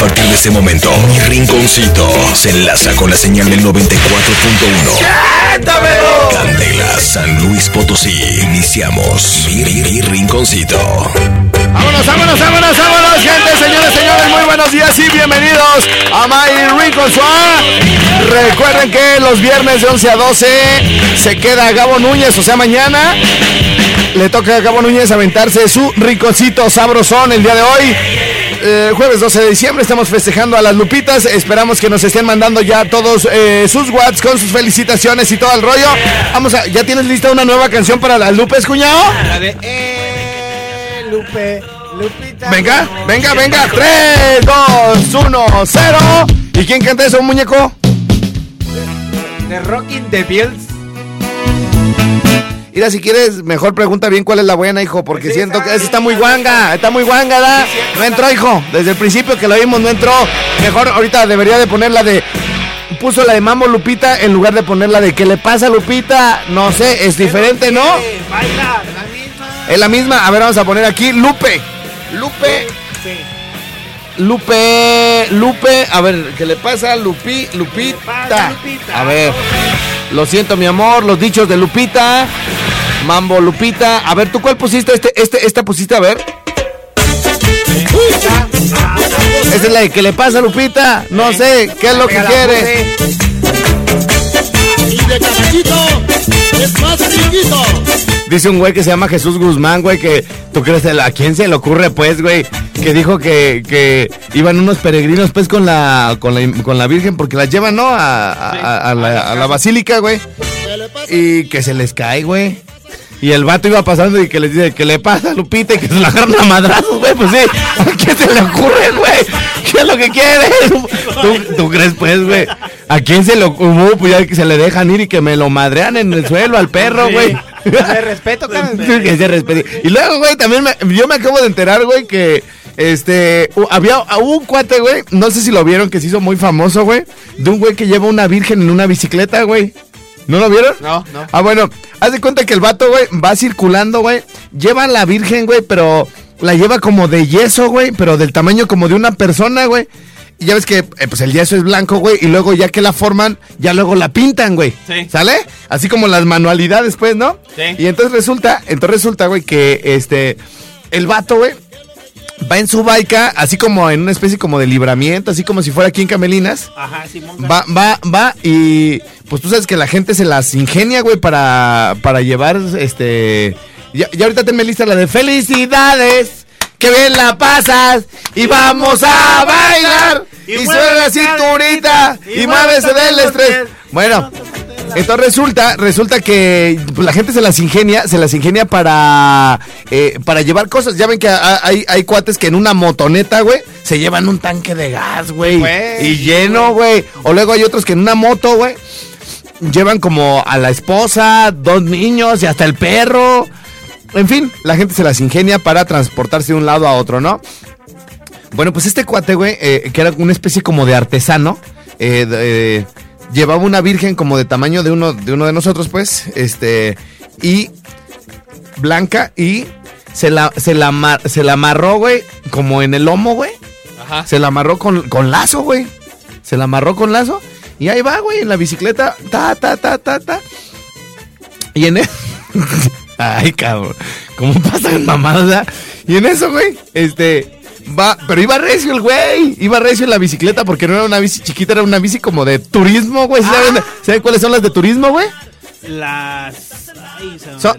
partir de este momento, mi rinconcito se enlaza con la señal del 94.1. Candela, San Luis Potosí. Iniciamos mi, mi- mi rinconcito. Vámonos, vámonos, vámonos, vámonos, gente, señores, señores, muy buenos días y bienvenidos a My Rincon Suá. Recuerden que los viernes de 11 a 12 se queda Gabo Núñez, o sea, mañana le toca a Gabo Núñez aventarse su rinconcito sabrosón el día de hoy. Eh, jueves 12 de diciembre estamos festejando a las Lupitas. Esperamos que nos estén mandando ya todos eh, sus watts con sus felicitaciones y todo el rollo. Vamos a, ¿ya tienes lista una nueva canción para las Lupes, cuñado? La de eh, Lupe, Lupita. Venga, venga, venga. 3, 2, 1, 0. ¿Y quién canta eso, muñeco? De Rocking the Bills. Mira, si quieres, mejor pregunta bien cuál es la buena, hijo, porque Sí, siento que esa está muy guanga, está muy guanga, ¿da? No entró, hijo. Desde el principio que lo vimos, no entró. Mejor ahorita debería de poner la de. Puso la de Mambo Lupita en lugar de poner la de ¿Qué le pasa, Lupita? No sé, es diferente, ¿no? Eh, Baila, la misma. Es la misma. A ver, vamos a poner aquí Lupe. Lupe. Sí. Lupe, Lupe, a ver, ¿qué le pasa? Lupi, Lupita? A ver, lo siento, mi amor, los dichos de Lupita. Mambo, Lupita. A ver, ¿tú cuál pusiste? Este, este, esta pusiste, a ver. Esa es la de ¿qué le pasa, Lupita? No sé, ¿qué es lo que quiere? puse. Y de caballito es más chiquito. Dice un güey que se llama Jesús Guzmán, güey, que tú crees, ¿a quién se le ocurre, pues, güey? Que dijo que, que iban unos peregrinos, pues, con la, con la, con la Virgen, porque la llevan, ¿no? A, a- a la, a la basílica, güey. ¿Qué? Y que se les cae, güey. Y el vato iba pasando y que les dice, ¿qué le pasa, Lupita? Y que se la agarran a madrazos, güey. Pues sí, ¿a quién se le ocurre, güey? ¿Qué es lo que quiere? ¿Tú, tú crees, pues, güey? ¿A quién se le ocurre? Pues ya que se le dejan ir y que me lo madrean en el suelo al perro, güey. De respeto, cabrón. que se respete. Y luego, güey, también me- yo me acabo de enterar, güey, que este había hubo un cuate, güey, no sé si lo vieron, que se hizo muy famoso, güey, de un güey que lleva una virgen en una bicicleta, güey. ¿No lo vieron? No, no. Ah, bueno, haz de cuenta que el vato, güey, va circulando, güey, lleva a la virgen, güey, pero la lleva como de yeso, güey, pero del tamaño como de una persona, güey. Y ya ves que eh, pues el yeso es blanco, güey, y luego ya que la forman, ya luego la pintan, güey. Sí. ¿Sale? Así como las manualidades, pues, ¿no? Sí. Y entonces resulta, entonces resulta, güey, que este, el vato, güey, va en su baica, así como en una especie como de libramiento, así como si fuera aquí en Camelinas. Ajá, Simón. Va, va, va y pues tú sabes que la gente se las ingenia, güey, para, para llevar, este... Ya, ya ahorita tenme lista la de felicidades, que bien la pasas y vamos a bailar. Y, Y suena la cinturita y, muévese del estrés. Bueno, entonces resulta, resulta que pues, la gente se las ingenia, se las ingenia para, eh, para llevar cosas. Ya ven que ha- hay, hay cuates que en una motoneta, güey, se llevan un tanque de gas, güey. Y lleno, güey. O luego hay otros que en una moto, güey, llevan como a la esposa, dos niños y hasta el perro. En fin, la gente se las ingenia para transportarse de un lado a otro, ¿no? Bueno, pues este cuate, güey, eh, que era una especie como de artesano, eh, de- eh, llevaba una virgen como de tamaño de uno de uno de nosotros, pues, este, y blanca, y se la, se la, amar- se la amarró, güey, como en el lomo, güey. Ajá. Se la amarró con, con lazo, güey. Se la amarró con lazo. Y ahí va, güey, en la bicicleta. Ta, ta, ta, ta, ta. Y en eso. Ay, cabrón. ¿Cómo pasan mamadas? ah? Y en eso, güey, este. Va, pero iba recio el güey. Iba recio en la bicicleta porque no era una bici chiquita, era una bici como de turismo, güey. ¿Saben, ¿saben cuáles son las de turismo, güey? Las. Ay, Son,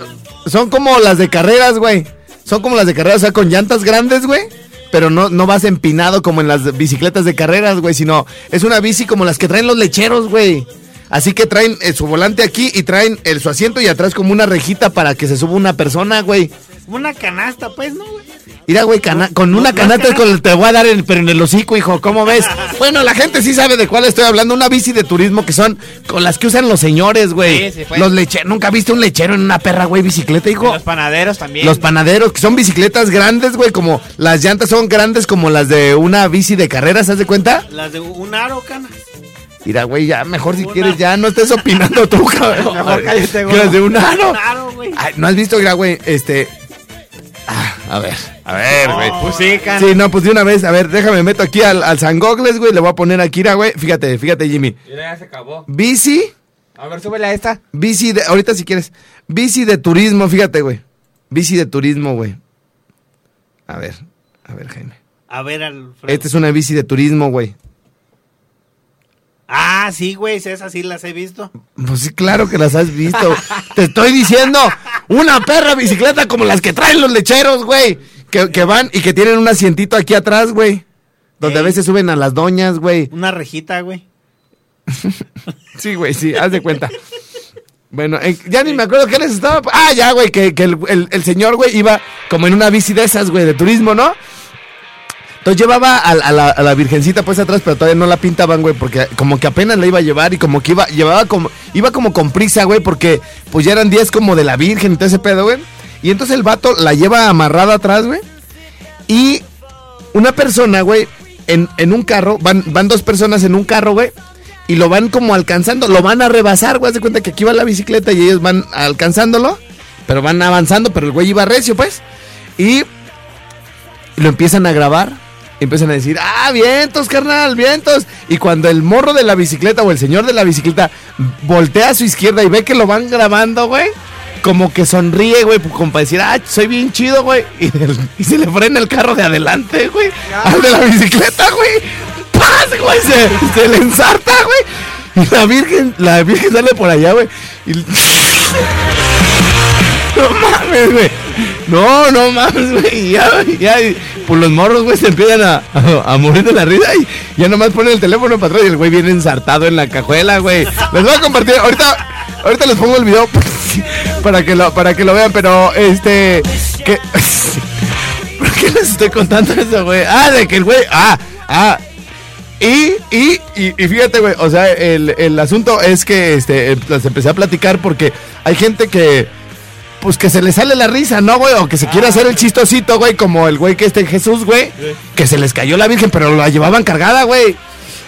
son como las de carreras, güey. Son como las de carreras, o sea, con llantas grandes, güey. Pero no, no vas empinado como en las bicicletas de carreras, güey, sino es una bici como las que traen los lecheros, güey. Así que traen eh, su volante aquí y traen el, su asiento y atrás como una rejita para que se suba una persona, güey. Una canasta, pues, ¿no, güey? Mira, güey, cana- con una canasta no. con el- te voy a dar, el, pero en el hocico, hijo, ¿cómo ves? Bueno, la gente sí sabe de cuál estoy hablando. Una bici de turismo que son con las que usan los señores, güey. Sí, sí, pues. los lecheros. ¿Nunca viste un lechero en una perra, güey, bicicleta, hijo? Los panaderos también. Los panaderos, que son bicicletas grandes, güey, como las llantas son grandes como las de una bici de carreras, ¿haz de cuenta? Las de un aro, cana. Mira, güey, ya, mejor si Una- quieres, ya no estés opinando tú, cabrón. Mejor cállate, Que güey. las de un aro. Un aro, güey. Ay, ¿no has visto, mira, güey, este... ah, a ver, A ver, güey. Pues sí, can. Sí, no, pues de una vez, a ver, déjame meto aquí al, al San Gogles, güey, le voy a poner aquí, mira, güey, fíjate, fíjate, Jimmy. Mira, ya se acabó. Bici, A ver, súbele a esta. bici de, ahorita si quieres, bici de turismo, fíjate, güey. Bici de turismo, güey. A ver, a ver, Jaime. A ver, Alfredo. Esta es una bici de turismo, güey. Ah, sí, güey, esas sí las he visto. Pues sí, claro que las has visto. Te estoy diciendo, una perra bicicleta como las que traen los lecheros, güey. Que, que van y que tienen un asientito aquí atrás, güey. Donde a veces suben a las doñas, güey. Una rejita, güey. Sí, güey, sí, haz de cuenta. Bueno, eh, ya ni me acuerdo qué les estaba. Ah, ya, güey, que, que el, el- el señor, güey, iba como en una bici de esas, güey, de turismo, ¿no? Entonces llevaba a, la, virgencita pues atrás, pero todavía no la pintaban, güey, porque como que apenas la iba a llevar y como que iba, llevaba como, iba como con prisa, güey, porque pues ya eran días como de la virgen y todo ese pedo, güey. Y entonces el vato la lleva amarrada atrás, güey. Y una persona, güey, en, en un carro, van, van dos personas en un carro, güey, y lo van como alcanzando, lo van a rebasar, güey, haz de cuenta que aquí va la bicicleta y ellos van alcanzándolo, pero van avanzando, pero el güey iba recio, pues, y lo empiezan a grabar, empiezan a decir, ah, vientos, carnal, vientos, y cuando el morro de la bicicleta o el señor de la bicicleta voltea a su izquierda y ve que lo van grabando, güey, como que sonríe, güey, como para decir, ah, soy bien chido, güey. Y, se le frena el carro de adelante, güey. Al de la bicicleta, güey. ¡Paz, güey! Se, le ensarta, güey. Y la virgen, la virgen sale por allá, güey. No mames, güey. No, no mames, güey. Ya, ya, pues los morros, güey, se empiezan a, a, morir de la risa y ya nomás ponen el teléfono para atrás y el güey viene ensartado en la cajuela, güey. Les voy a compartir, ahorita, ahorita les pongo el video para que lo, para que lo vean, pero este, ¿por qué les estoy contando eso, güey? Ah, de que el güey, ah, ah, y, y, y, y fíjate, güey, o sea, el, el asunto es que este, les empecé a platicar porque hay gente que, pues que se le sale la risa, ¿no, güey? O que se quiere hacer el chistosito, güey, como el güey que este Jesús, güey, que se les cayó la virgen, pero la llevaban cargada, güey.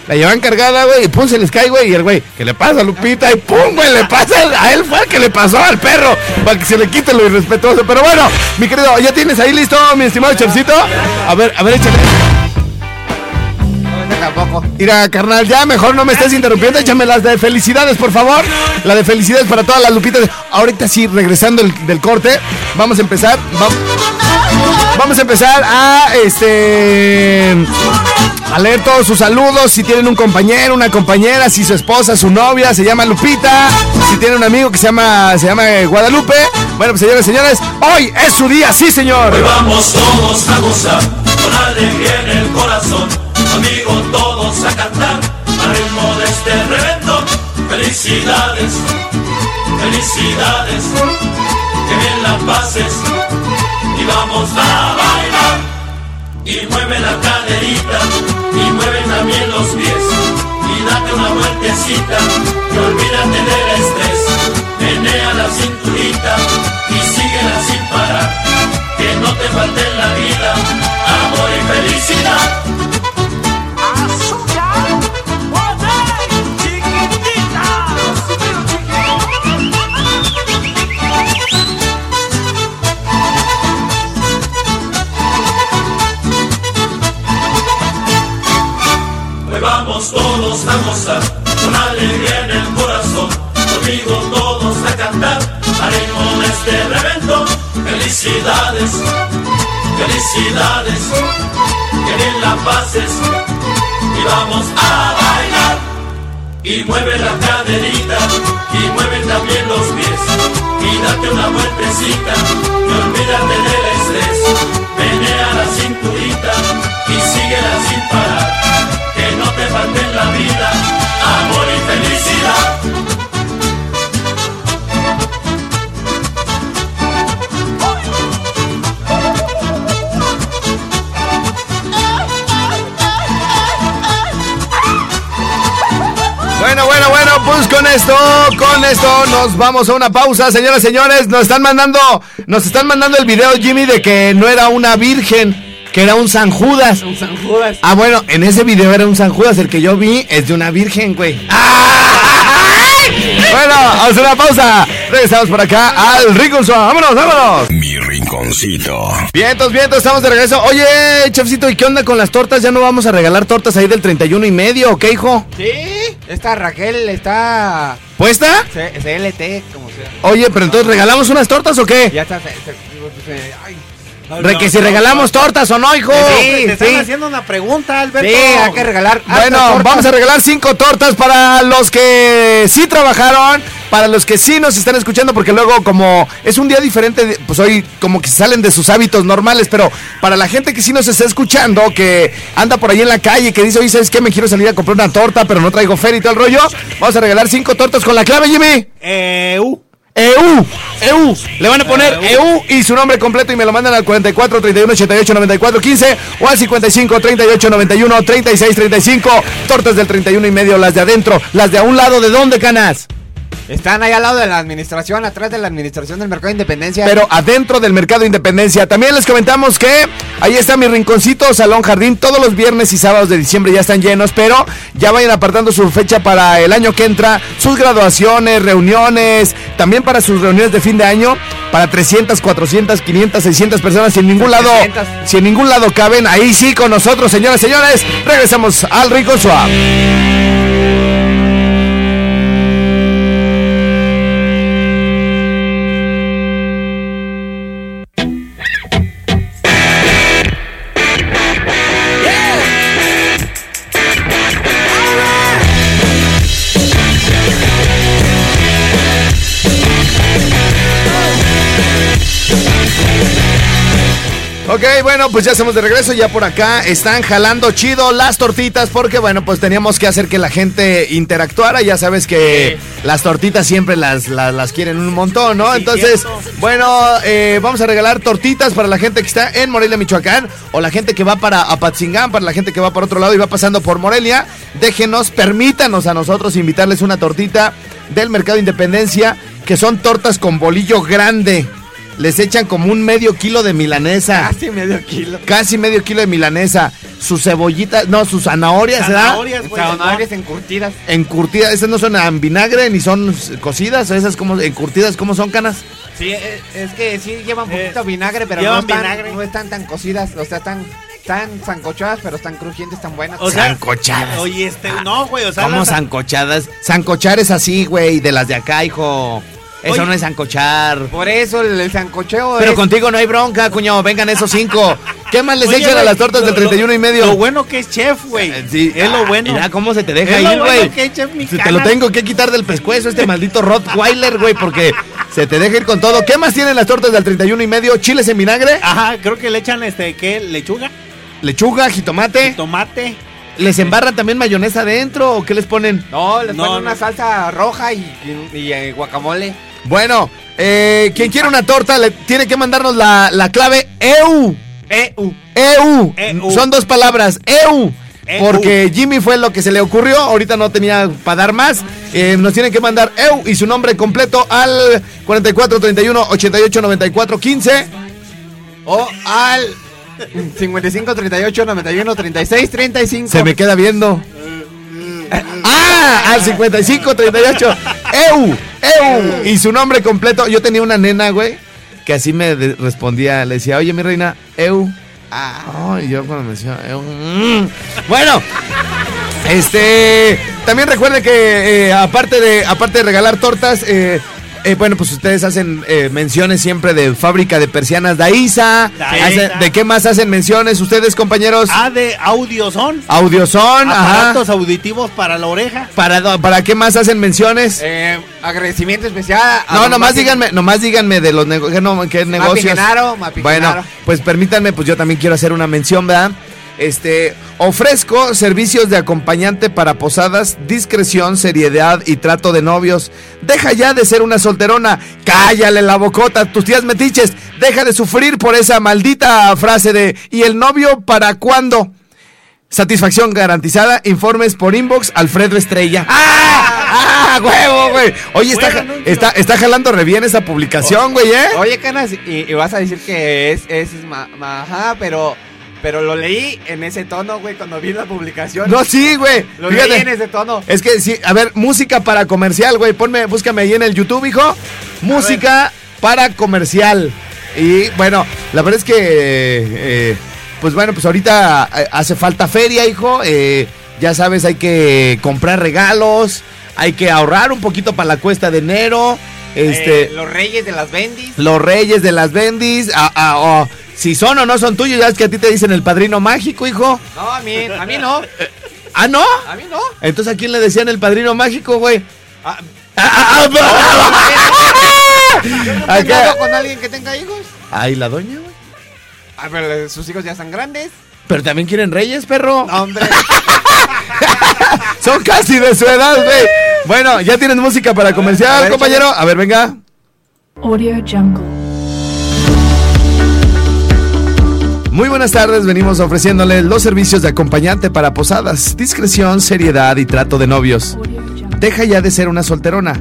La llevaban cargada, güey, y pum, se les cae, güey, y el güey, que le pasa a Lupita, y pum, güey, le pasa a él, fue el que le pasó al perro, para que se le quite lo irrespetuoso. Pero bueno, mi querido, ¿ya tienes ahí listo, mi estimado Chorcito? A ver, a ver, échale. Tampoco. Mira, carnal, ya mejor no me estés interrumpiendo. Échame las de felicidades, por favor. La de felicidades para todas las lupitas. Ahorita sí, regresando el- del corte, vamos a empezar. va- vamos a empezar a este. A leer todos sus saludos. Si tienen un compañero, una compañera, si su esposa, su novia se llama Lupita. Si tienen un amigo que se llama, se llama eh, Guadalupe. Bueno, pues señores, señores, hoy es su día, sí, señor. Hoy vamos todos a gozar, con alegría en el corazón, amigos todos a cantar, al ritmo de este reventón. Felicidades, felicidades, que bien la pases, y vamos a bailar. Y mueve la caderita, y mueve también los pies, y date una vueltecita, felicidades, que bien la pases, y vamos a bailar. Y mueve la caderita, y mueve también los pies, y date una vueltecita, y olvídate del estrés, menea la cinturita, y síguela sin esto, con esto nos vamos a una pausa, señoras y señores. Nos están mandando, nos están mandando el video, Jimmy, de que no era una virgen, que era un San Judas. Un San Judas. Ah, bueno, en ese video era un San Judas, el que yo vi es de una virgen, güey. ¡Ay! Bueno, vamos a una pausa. Regresamos por acá al Rico Vámonos, vámonos. Mi. Rinconcito. Vientos, vientos, estamos de regreso. Oye, chefcito, ¿y qué onda con las tortas? ¿Ya no vamos a regalar tortas ahí del 31 y medio, o qué, hijo? Sí, esta Raquel está ¿Puesta? CLT, como sea. Oye, pero entonces, ¿regalamos unas tortas o qué? Ya está. se- se- se- ay. Re que si regalamos tortas o no, hijo. Sí, Te están sí. haciendo una pregunta, Alberto. Sí, hay que regalar. Bueno, tortas. vamos a regalar cinco tortas para los que sí trabajaron, para los que sí nos están escuchando, porque luego como es un día diferente, pues hoy como que salen de sus hábitos normales, pero para la gente que sí nos está escuchando, que anda por ahí en la calle, que dice, oye, ¿sabes qué? Me quiero salir a comprar una torta, pero no traigo feria y todo el rollo, vamos a regalar cinco tortas con la clave, Jimmy. Eh, uh. EU, EU, le van a poner EU y su nombre completo y me lo mandan al 44 31 88 94 15 o al 55 38 91 36 35. Tortas del 31 y medio, las de adentro, las de a un lado, ¿de dónde, canas? Están ahí al lado de la administración, atrás de la administración del Mercado de Independencia. Pero adentro del Mercado Independencia. También les comentamos que ahí está mi rinconcito, Salón Jardín. Todos los viernes y sábados de diciembre ya están llenos, pero ya vayan apartando su fecha para el año que entra. Sus graduaciones, reuniones, también para sus reuniones de fin de año. Para 300, 400, 500, 600 personas. Si en ningún lado, 300. si en ningún lado caben, ahí sí con nosotros, señoras y señores. Regresamos al Rincón Swap. Bueno, pues ya estamos de regreso, ya por acá están jalando chido las tortitas porque bueno, pues teníamos que hacer que la gente interactuara, ya sabes que las tortitas siempre las, las, las quieren un montón, ¿no? Entonces, bueno, eh, vamos a regalar tortitas para la gente que está en Morelia, Michoacán, o la gente que va para Apatzingán, para la gente que va por otro lado y va pasando por Morelia, déjenos, permítanos a nosotros invitarles una tortita del Mercado Independencia, que son tortas con bolillo grande. Les echan como un medio kilo de milanesa. Casi medio kilo. Casi medio kilo de milanesa. Sus cebollitas, no, sus zanahorias, ¿verdad? Zanahorias, güey. Zanahorias encurtidas. Encurtidas, esas no son en vinagre ni son cocidas, esas como encurtidas, ¿cómo son canas? Sí, eh, es que sí llevan Eh, poquito vinagre, pero no llevan están, vinagre. no están tan cocidas. O sea, están tan sancochadas, pero están crujientes, tan buenas. O sea, Sancochadas. Oye, este, no, güey, o sea, ¿Cómo sancochadas? Sancochar es así, güey, de las de acá, hijo. Eso Oye. no es sancochar. Por eso el, el sancocheo Pero es... contigo no hay bronca, cuñado. Vengan esos cinco. ¿Qué más les Oye, echan a las tortas lo- del 31 y medio? Lo bueno que es chef, güey. Eh, sí. Es lo bueno. Mira cómo se te deja Es ir, bueno güey. que es chef mi Si te lo tengo que quitar del pescuezo, este maldito Rottweiler, güey, porque se te deja ir con todo. ¿Qué más tienen las tortas del 31 y medio? ¿Chiles en vinagre? Ajá, creo que le echan, este, ¿qué? Lechuga, ¿Lechuga, jitomate? tomate. ¿Les embarran también mayonesa adentro o qué les ponen? No, les No, ponen no. una salsa roja y, y- y, eh, guacamole. Bueno, eh, quien quiere una torta le tiene que mandarnos la, la clave EU. EU. EU. EU. Son dos palabras. EU. EU. Porque Jimmy fue lo que se le ocurrió. Ahorita no tenía para dar más. Eh, nos tienen que mandar EU y su nombre completo al 44 31 88 94 15. O al 55 38 91 36 35. Se me queda viendo. Ah, al 55 38. EU. EU. Y su nombre completo. Yo tenía una nena, güey, que así me respondía. Le decía, oye, mi reina, EU. Ah, y yo cuando me decía, EU. mm. Bueno. Este, también recuerden que eh, aparte de aparte de regalar tortas, eh, eh, bueno, pues ustedes hacen eh, menciones siempre de fábrica de persianas. Hacen- ¿De qué más hacen menciones ustedes, compañeros? Ah, de audio son. Audioson, ajá. Aparatos auditivos para la oreja. ¿Para, ¿Para qué más hacen menciones? Eh, agradecimiento especial. a no, nomás díganme, nomás díganme de los nego- qué, no- qué negocios. Genaro, Mapi bueno, Genaro. pues permítanme, pues yo también quiero hacer una mención, ¿verdad? Este, ofrezco servicios de acompañante para posadas, discreción, seriedad y trato de novios. Deja ya de ser una solterona, cállale la bocota, tus tías metiches, deja de sufrir por esa maldita frase de ¿y el novio para cuándo? Satisfacción garantizada. Informes por inbox Alfredo Estrella. ¡Ah! ¡Ah! ¡Huevo, güey! Oye, está, está, está jalando re bien esa publicación, güey, ¿eh? Oye, Canas, y, y vas a decir que es, es, ma- ma- ajá, pero, pero lo leí en ese tono, güey, cuando vi la publicación. No, sí, güey. Lo leí en Fíjate. ese tono. Es que sí, a ver, música para comercial, güey. Ponme, búscame ahí en el YouTube, hijo. Música para comercial. Y bueno, la verdad es que, eh, pues bueno, pues ahorita eh, hace falta feria, hijo. Eh, ya sabes, hay que comprar regalos, hay que ahorrar un poquito para la cuesta de enero. Este, Eh, los reyes de las bendis. los reyes de las bendis, ah, ah, oh, si son o no son tuyos, ya es que a ti te dicen el padrino mágico, hijo. No, a mí, a mí no. Ah, ¿no? A mí no. Entonces, ¿a quién le decían el padrino mágico, güey? Ah, Ah, ¿Has Acá. andado con alguien que tenga hijos? Ay, la doña, güey. Ah, pero sus hijos ya están grandes. Pero también quieren reyes, perro. No, hombre. Son casi de su edad, güey. Bueno, ya tienes música para comercial, compañero. A ver, venga. Audio Jungle. Muy buenas tardes, venimos ofreciéndole los servicios de acompañante para posadas, discreción, seriedad y trato de novios. Deja ya de ser una solterona.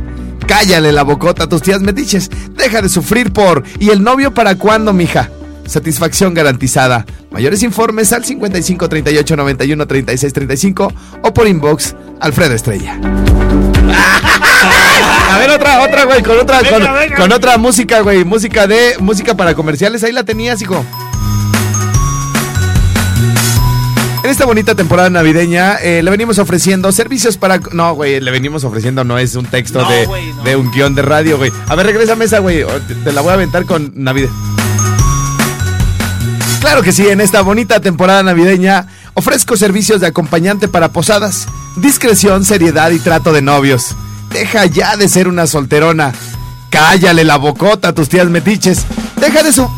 Cállale la bocota a tus tías metiches. Deja de sufrir por. ¿Y el novio para cuándo, mija? Satisfacción garantizada. Mayores informes al 55 38 91 36 35 o por inbox Alfredo Estrella. A ver, otra, otra, güey, con otra, con, Venga, venga. con otra música, güey. Música de, música para comerciales. Ahí la tenías, hijo. Esta bonita temporada navideña eh, le venimos ofreciendo servicios para... No, güey, le venimos ofreciendo, no es un texto No, de, no. de un guion de radio, güey. A ver, regrésame esa, güey. Te, te la voy a aventar con Navidad. Claro que sí, en esta bonita temporada navideña ofrezco servicios de acompañante para posadas, discreción, seriedad y trato de novios. Deja ya de ser una solterona. Cállale la bocota a tus tías metiches. Deja de eso.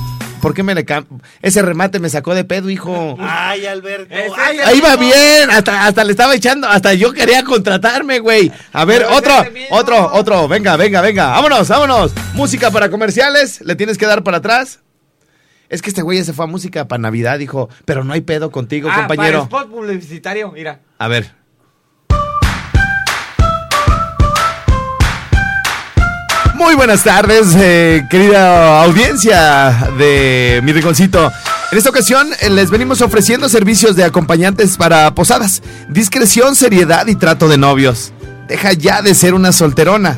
¿Por qué me le cam... Ese remate me sacó de pedo, hijo. Ay, Alberto. Ay, Ahí va bien, hasta, hasta le estaba echando, hasta yo quería contratarme, güey. A ver, Pero otro, otro, otro, venga, venga, venga, vámonos, vámonos. Música para comerciales, le tienes que dar para atrás. Es que este güey ya se fue a música para Navidad, dijo, pero no hay pedo contigo, Ah, compañero. Para spot publicitario, mira. A ver. Muy buenas tardes, eh, querida audiencia de mi rinconcito. En esta ocasión eh, les venimos ofreciendo servicios de acompañantes para posadas, discreción, seriedad y trato de novios. Deja ya de ser una solterona.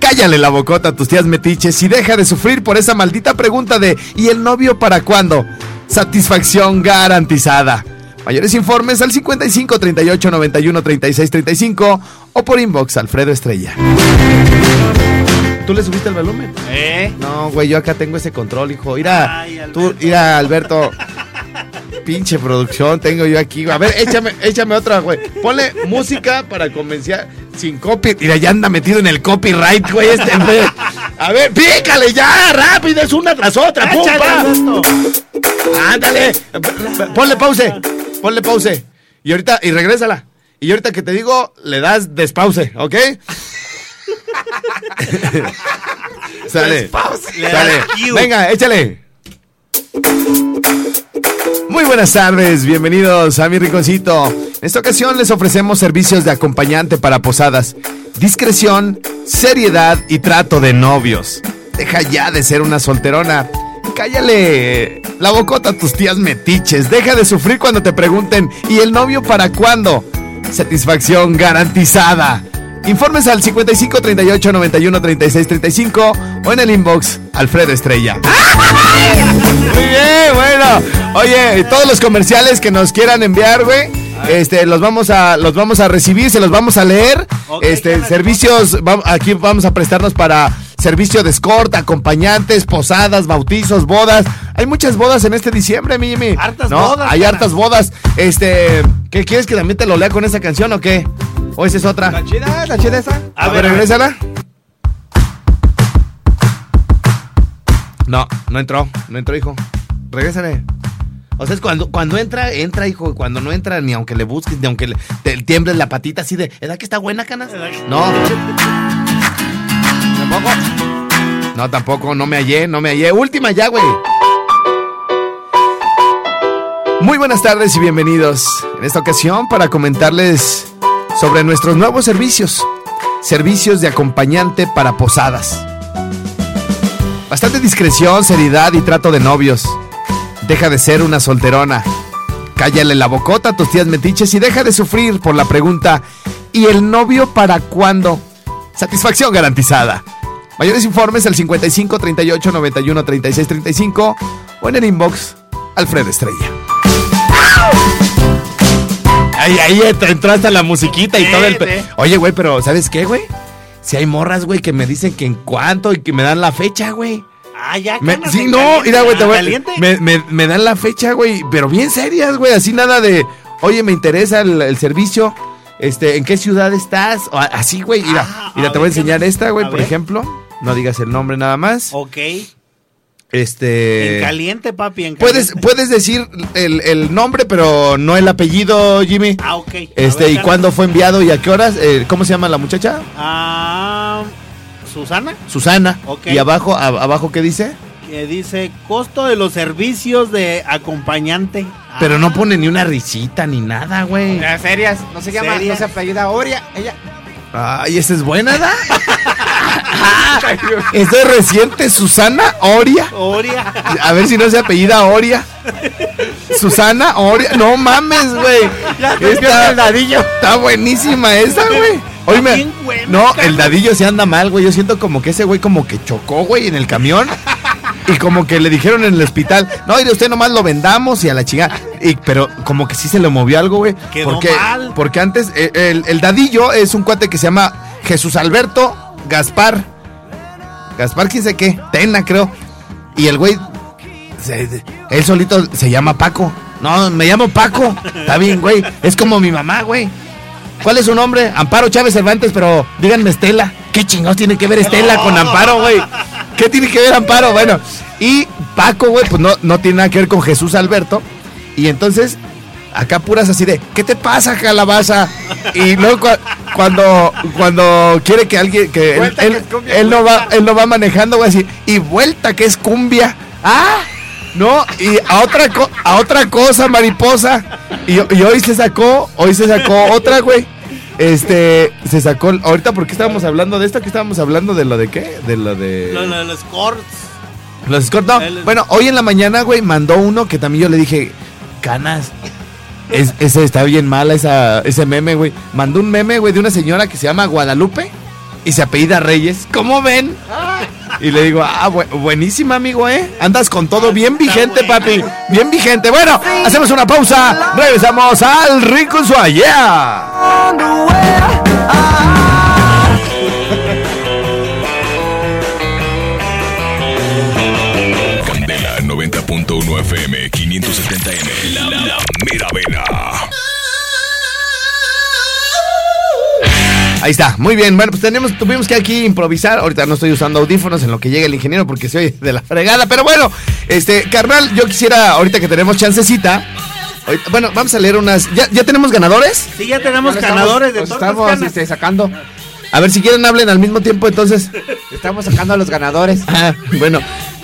Cállale la bocota a tus tías metiches y deja de sufrir por esa maldita pregunta de ¿y el novio para cuándo? Satisfacción garantizada. Mayores informes al 55 38 91 36 35 o por inbox Alfredo Estrella. ¿Tú le subiste el volumen? ¿Eh? No, güey, yo acá tengo ese control, hijo. Mira, Ay, tú, mira, Alberto. Pinche producción tengo yo aquí. A ver, échame, échame otra, güey. Ponle música para convencer sin copy. Mira, ya anda metido en el copyright, güey. Este, güey. A ver, pícale ya, rápido, es una tras otra. ¡Pum. Ándale. Ponle pause. Ponle pause. Y ahorita, y regrésala. Y ahorita que te digo, le das despause, ¿ok? Sale. Le Sale. Venga, échale. Muy buenas tardes, bienvenidos a mi rinconcito. En esta ocasión les ofrecemos servicios de acompañante para posadas, discreción, seriedad y trato de novios. Deja ya de ser una solterona. Cállale la bocota a tus tías metiches. Deja de sufrir cuando te pregunten ¿y el novio para cuándo? Satisfacción garantizada. Informes al 55 38 91 36 35 o en el inbox Alfredo Estrella. Muy bien, bueno. Oye, todos los comerciales que nos quieran enviar, güey, este, los vamos a, los vamos a recibir, se los vamos a leer. Este, servicios, va- aquí vamos a prestarnos para servicio de escort, acompañantes, posadas, bautizos, bodas. Hay muchas bodas en este diciembre, mi Jimmy. Hartas ¿No? bodas, Hay hartas bodas. Este, ¿qué quieres que también te lo lea con esa canción o qué? ¿O esa es otra? ¿Está chida? ¿Está chida esa? A ver, regrésala. No, no entró, no entró, hijo. Regrésale. O sea, es cuando, cuando entra, entra, hijo. Cuando no entra, ni aunque le busques, ni aunque le, te tiembles la patita así de, ¿edad que está buena, canas? No. No, tampoco, no me hallé, no me hallé. Última ya, güey. Muy buenas tardes y bienvenidos. En esta ocasión para comentarles sobre nuestros nuevos servicios. Servicios de acompañante para posadas. Bastante discreción, seriedad y trato de novios. Deja de ser una solterona. Cállale la bocota a tus tías metiches y deja de sufrir por la pregunta ¿y el novio para cuándo? Satisfacción garantizada. Mayores informes al 55 38 91 36 35 o en el inbox Alfredo Estrella. Ahí, ahí entró hasta la musiquita y Sí, todo el... pe- sí. Oye, güey, pero ¿sabes qué, güey? Si hay morras, güey, que me dicen que en cuánto y que me dan la fecha, güey. Ah, ya. Me- sí, no, mira, güey, te voy me, me- me dan la fecha, güey, pero bien serias, güey, así nada de, oye, me interesa el, el servicio, este, ¿en qué ciudad estás? O así, güey, mira, Ah, mira, te voy a ver, ¿qué enseñar esta, güey, por ver. ejemplo, no digas el nombre nada más, Ok. este... en caliente, papi, en Puedes, caliente. puedes decir el, el nombre, pero no el apellido, Jimmy. Ah, ok. Este, ver, ¿y cuándo fue enviado y a qué horas? Eh, ¿Cómo se llama la muchacha? Ah, Susana, Susana. Ok. ¿Y abajo, a- abajo qué dice? que dice costo de los servicios de acompañante. Pero Ah, no pone ni una risita ni nada, güey. Las serias, no se llama, Serias. no se apellida Oria, ella. Ay, esa es buena, ¿da? Esta es reciente, Susana Oria. Oria. A ver si no se apellida Oria. Susana Oria. No mames, güey. Está, está buenísima esa, güey. Oye, me- no, el dadillo se anda mal, güey. Yo siento como que ese güey como que chocó, güey, en el camión. Y como que le dijeron en el hospital, no, y usted nomás lo vendamos y a la chingada. Y, pero como que sí se le movió algo, güey. Quedó porque, mal. Porque antes, eh, el, el dadillo es un cuate que se llama Jesús Alberto Gaspar. Gaspar, quién sé qué, Tena, creo. Y el güey, se- él solito se llama Paco. No, me llamo Paco. Está bien, güey. Es como mi mamá, güey. ¿Cuál es su nombre? Amparo Chávez Cervantes, pero díganme Estela. ¿Qué chingados tiene que ver Estela con Amparo, güey? ¿Qué tiene que ver Amparo? Bueno, y Paco, güey, pues no, no tiene nada que ver con Jesús Alberto. Y entonces, acá puras así de, ¿qué te pasa, calabaza? Y luego cua- cuando, cuando quiere que alguien, que él, que él- es cumbia, él no va, él no va manejando, güey, así, y vuelta que es cumbia. ¡Ah! No, y a otra, co- a otra cosa, mariposa. Y, y hoy se sacó, hoy se sacó otra, güey. Este, se sacó, ahorita, ¿por qué estábamos hablando de esto? ¿Qué estábamos hablando de lo de qué? De lo de... Lo- lo- Los corts. Los Scott, no. Bueno, hoy en la mañana, güey, mandó uno que también yo le dije, canas. Es, ese está bien mala esa, ese meme, güey. Mandó un meme, güey, de una señora que se llama Guadalupe y se apellida Reyes. ¿Cómo ven? Y le digo, ah, bu- buenísima, amigo, ¿eh? Andas con todo bien vigente, papi. Bien vigente. Bueno, hacemos una pausa. Regresamos al Rico Suá. Yeah. 90.1 FM 570M. La, la mera vena. Ahí está, muy bien. Bueno, pues tenemos, tuvimos que aquí improvisar. Ahorita no estoy usando audífonos en lo que llega el ingeniero porque soy de la fregada. Pero bueno, este, carnal, yo quisiera, ahorita que tenemos chancecita. ahorita- bueno, vamos a leer unas. ¿Ya, ya tenemos ganadores? Sí, ya tenemos ganadores de estamos, nos tortas estamos canas. este, sacando. A ver si quieren hablen al mismo tiempo entonces. Estamos sacando a los ganadores. Ah, bueno,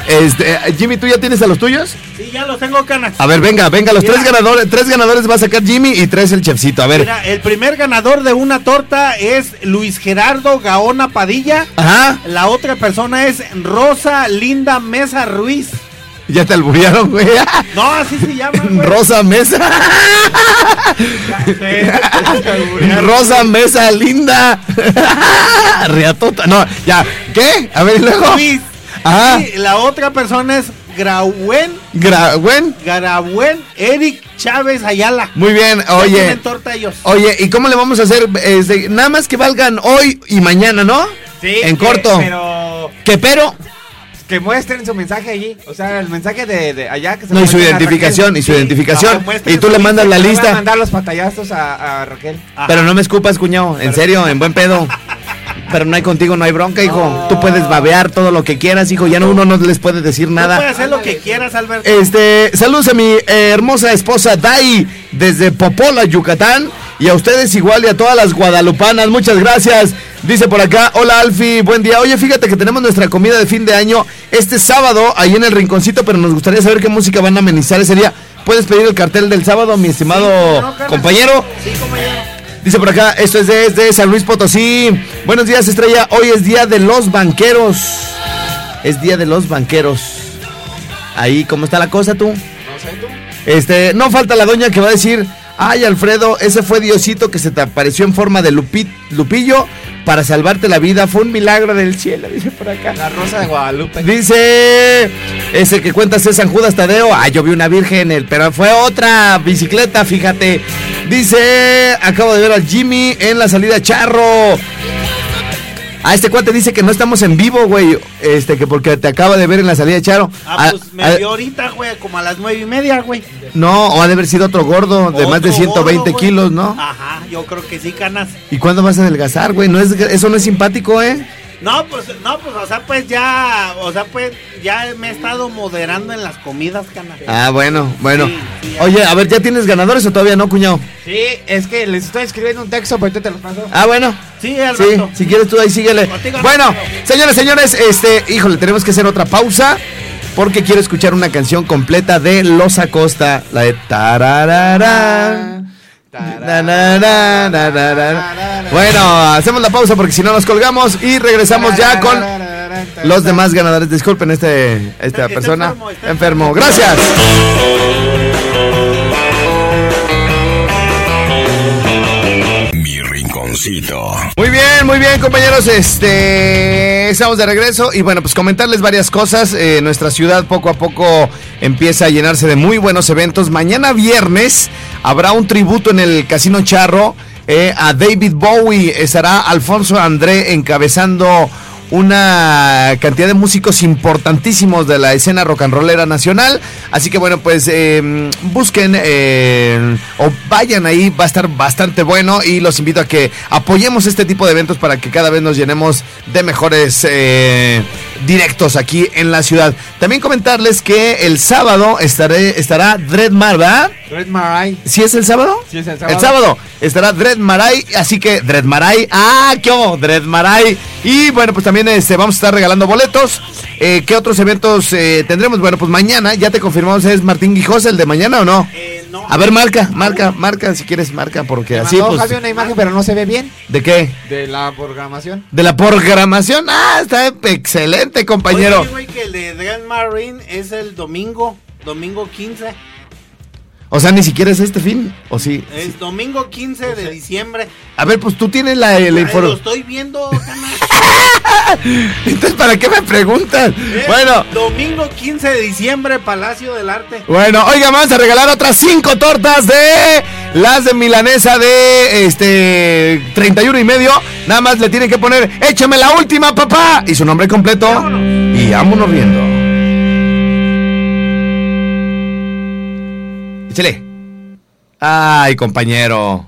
este, Jimmy, ¿tú ya tienes a los tuyos? Sí, ya los tengo canas. A ver, venga, venga, los Mira. tres ganadores, tres ganadores va a sacar Jimmy y tres el chefcito. A ver. Mira, el primer ganador de una torta es Luis Gerardo Gaona Padilla. Ajá, La otra persona es Rosa Linda Mesa Ruiz. ya te alburearon, güey. No, así se llama, güey. Rosa Mesa. Rosa Mesa linda. Riatota. No, ya. ¿Qué? A ver, y luego. Ruiz. Ajá. Y la otra persona es Grauen, Gra- buen. Garabuen Eric Chávez Ayala. Muy bien, oye. torta ellos. Oye, ¿y cómo le vamos a hacer? Este, nada más que valgan hoy y mañana, ¿no? Sí, En que- corto. Pero Que pero. que muestren su mensaje allí. O sea, el mensaje de, de allá que se No, y su identificación, y su Sí. identificación. Y tú le mandas la Le voy a lista. mandar los pantallazos a, a Raquel. Ajá. Pero no me escupas, cuñado. En serio, en buen pedo. Pero no hay contigo, no hay bronca, hijo. Tú puedes babear todo lo que quieras, hijo. Ya no uno no les puede decir Tú nada. puedes hacer lo que quieras, Alberto. Este, saludos a mi eh, hermosa esposa Dai desde Popola, Yucatán. Y a ustedes igual y a todas las guadalupanas. Muchas gracias. Dice por acá, hola Alfi, buen día. Oye, fíjate que tenemos nuestra comida de fin de año este sábado ahí en el rinconcito, pero nos gustaría saber qué música van a amenizar ese día. ¿Puedes pedir el cartel del sábado, mi estimado No, compañero? Sí, compañero. Dice por acá, esto es desde San Luis Potosí. Buenos días, estrella. Hoy es día de los banqueros. Es día de los banqueros. Ahí, ¿cómo está la cosa tú? Este, no falta la doña que va a decir, Ay, Alfredo, ese fue Diosito que se te apareció en forma de lupi- lupillo para salvarte la vida. Fue un milagro del cielo, dice por acá. La Rosa de Guadalupe. Dice, ese que cuentas es San Judas Tadeo. Ah, yo vi una virgen, el- pero fue otra bicicleta, fíjate. Dice, acabo de ver al Jimmy en la salida Charro. Ah, este cuate dice que no estamos en vivo, güey. Este, que porque te acaba de ver en la salida de Charo. Ah, pues Ah, me ah, vio ahorita, güey, como a las nueve y media, güey. no, o ha de haber sido otro gordo de más de Otro 120 gordo, kilos, ¿no? Ajá, yo creo que sí, canas. ¿Y cuándo vas a adelgazar, güey? No es, eso no es simpático, ¿eh? No, pues, no, pues, o sea, pues ya, o sea, pues ya me he estado moderando en las comidas, canas. Ah, bueno, bueno. Sí, sí. Oye, a ver, ¿ya tienes ganadores o todavía no, cuñado? Sí, es que les estoy escribiendo un texto, pero te los paso. Ah, bueno. Sí, Sí, Alberto. si quieres tú ahí síguele. Contigo, Bueno, señores, señores, este, híjole, tenemos que hacer otra pausa porque quiero escuchar una canción completa de Los Acosta, la de tararara. Bueno, hacemos la pausa porque si no nos colgamos y regresamos ya con los demás ganadores. Disculpen este, esta persona enfermo. Gracias. Muy bien, muy bien, compañeros. Este, estamos de regreso y bueno, pues comentarles varias cosas. Eh, nuestra ciudad poco a poco empieza a llenarse de muy buenos eventos. Mañana viernes habrá un tributo en el Casino Charro eh, a David Bowie. Estará Alfonso André encabezando una cantidad de músicos importantísimos de la escena rock and rollera nacional. Así que bueno, pues eh, busquen eh, o vayan ahí, va a estar bastante bueno y los invito a que apoyemos este tipo de eventos para que cada vez nos llenemos de mejores eh, directos aquí en la ciudad. También comentarles que el sábado estaré, estará Dread Mar, ¿verdad? Red Marai. ¿Sí es el sábado? Sí, es el sábado. El sábado estará Dread Maray, así que Dread Maray, ah, qué hubo, Dread Maray. Y bueno, pues también este, vamos a estar regalando boletos. Eh, ¿Qué otros eventos eh, tendremos? Bueno, pues mañana, ya te confirmamos, ¿es Martín Guijosa el de mañana o no? Eh, no. A ver, marca, marca, marca, si quieres, marca, porque así mandó pues... Javi una imagen, pero no se ve bien. ¿De qué? De la programación. De la programación. Ah, está excelente, compañero. Oye, güey, que el de Grand Marine es el domingo, domingo 15. O sea, ni siquiera es este fin, ¿o sí? Es domingo 15 de diciembre. A ver, pues tú tienes la, la Ay, lo estoy viendo. Entonces, ¿para qué me preguntan? Es Bueno. Domingo 15 de diciembre, Palacio del Arte. Bueno, oiga, vamos a regalar otras cinco tortas de las de milanesa de este 31 y medio. Nada más le tienen que poner, échame la última, papá. Y su nombre completo. Y vámonos viendo. Échale. Ay, compañero.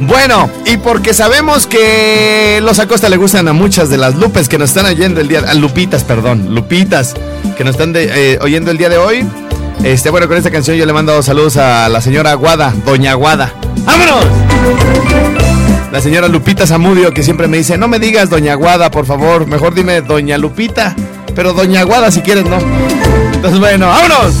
Bueno, y porque sabemos que los Acosta le gustan a muchas de las lupes que nos están oyendo el día, a lupitas, perdón, lupitas que nos están de- eh, oyendo el día de hoy. Este, bueno, con esta canción yo le mando saludos a la señora Aguada, doña Aguada. ¡Vámonos! La señora Lupita Zamudio que siempre me dice, no me digas doña Aguada, por favor, mejor dime doña Lupita, pero doña Aguada si quieres, ¿no? Entonces, bueno, ¡vámonos!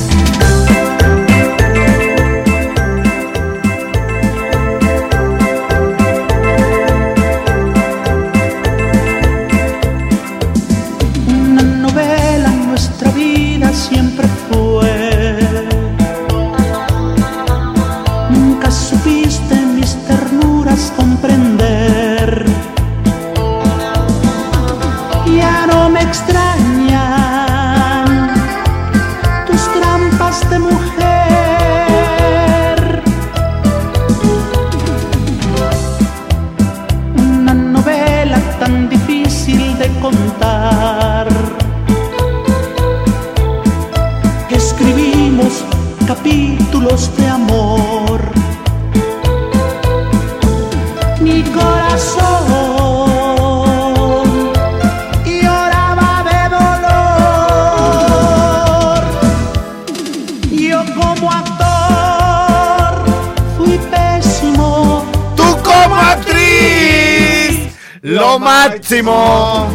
Máximo.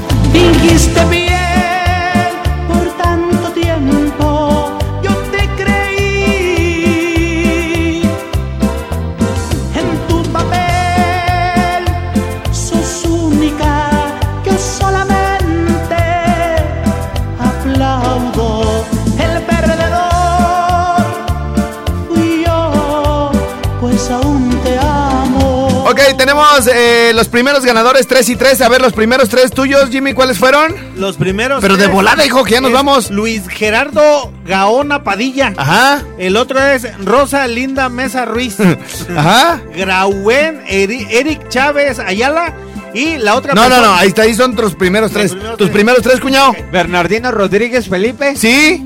Ok, tenemos eh, los primeros ganadores, 3 y 3. A ver, los primeros tres tuyos, Jimmy, ¿cuáles fueron? Los primeros. Pero de volada, hijo, que ya nos vamos. Luis Gerardo Gaona Padilla. Ajá, El otro es Rosa Linda Mesa Ruiz. ajá. Grauen Eri- Eric Chávez Ayala. Y la otra No, no, persona- no, ahí está, ahí son tus primeros tres. primeros Tus tres. primeros tres, cuñado. Bernardino Rodríguez Felipe. Sí,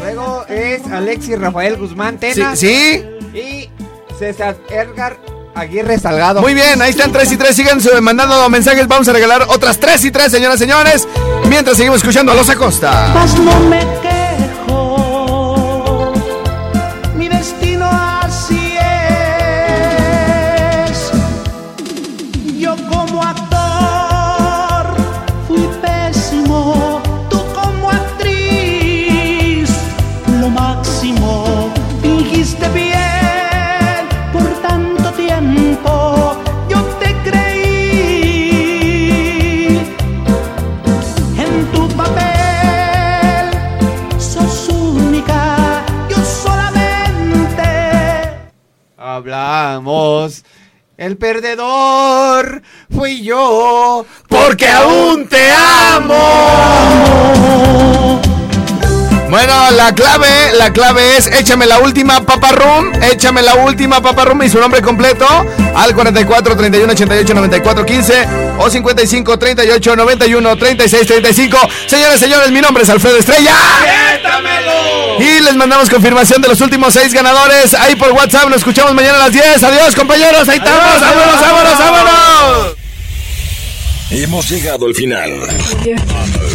Luego es Alexis Rafael Guzmán sí, Tena. sí. Y César Edgar Aguirre Salgado. Muy bien, ahí están 3 y 3. Sigan mandando mensajes. Vamos a regalar otras 3 y 3, señoras y señores. Mientras seguimos escuchando a Los Acosta. Mas no me Hablamos. El perdedor fui yo. Porque aún te amo. Bueno, la clave, la clave es échame la última paparrum, échame la última paparrum y su nombre completo al 44 31 88 94 15 o 55 38 91 36 35. Señores, señores, mi nombre es Alfredo Estrella. Y les mandamos confirmación de los últimos seis ganadores ahí por WhatsApp. Nos escuchamos mañana a las 10. Adiós, compañeros. Ahí estamos. Vámonos, vámonos, vámonos. Hemos llegado al final.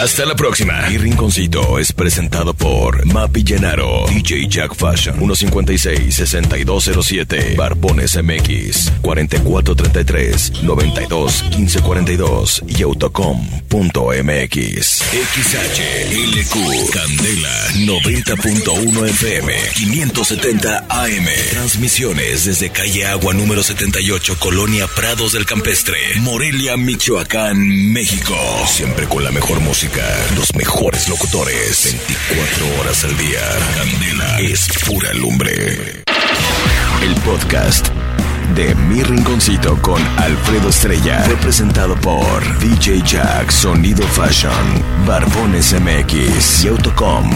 Hasta la próxima. Mi rinconcito es presentado por Mapi Llenaro, DJ Jack Fashion, 156-6207, Barbones MX, 4433-921542 y autocom.mx. XHLQ, Candela, 90.1 FM, 570 AM. Transmisiones desde calle Agua número 78, Colonia Prados del Campestre, Morelia, Michoacán, México. Siempre con la mejor los mejores locutores, 24 horas al día. Candela es pura lumbre. El podcast de Mi Rinconcito con Alfredo Estrella fue presentado por DJ Jack Sonido Fashion, Barbones MX y Autocom.mx.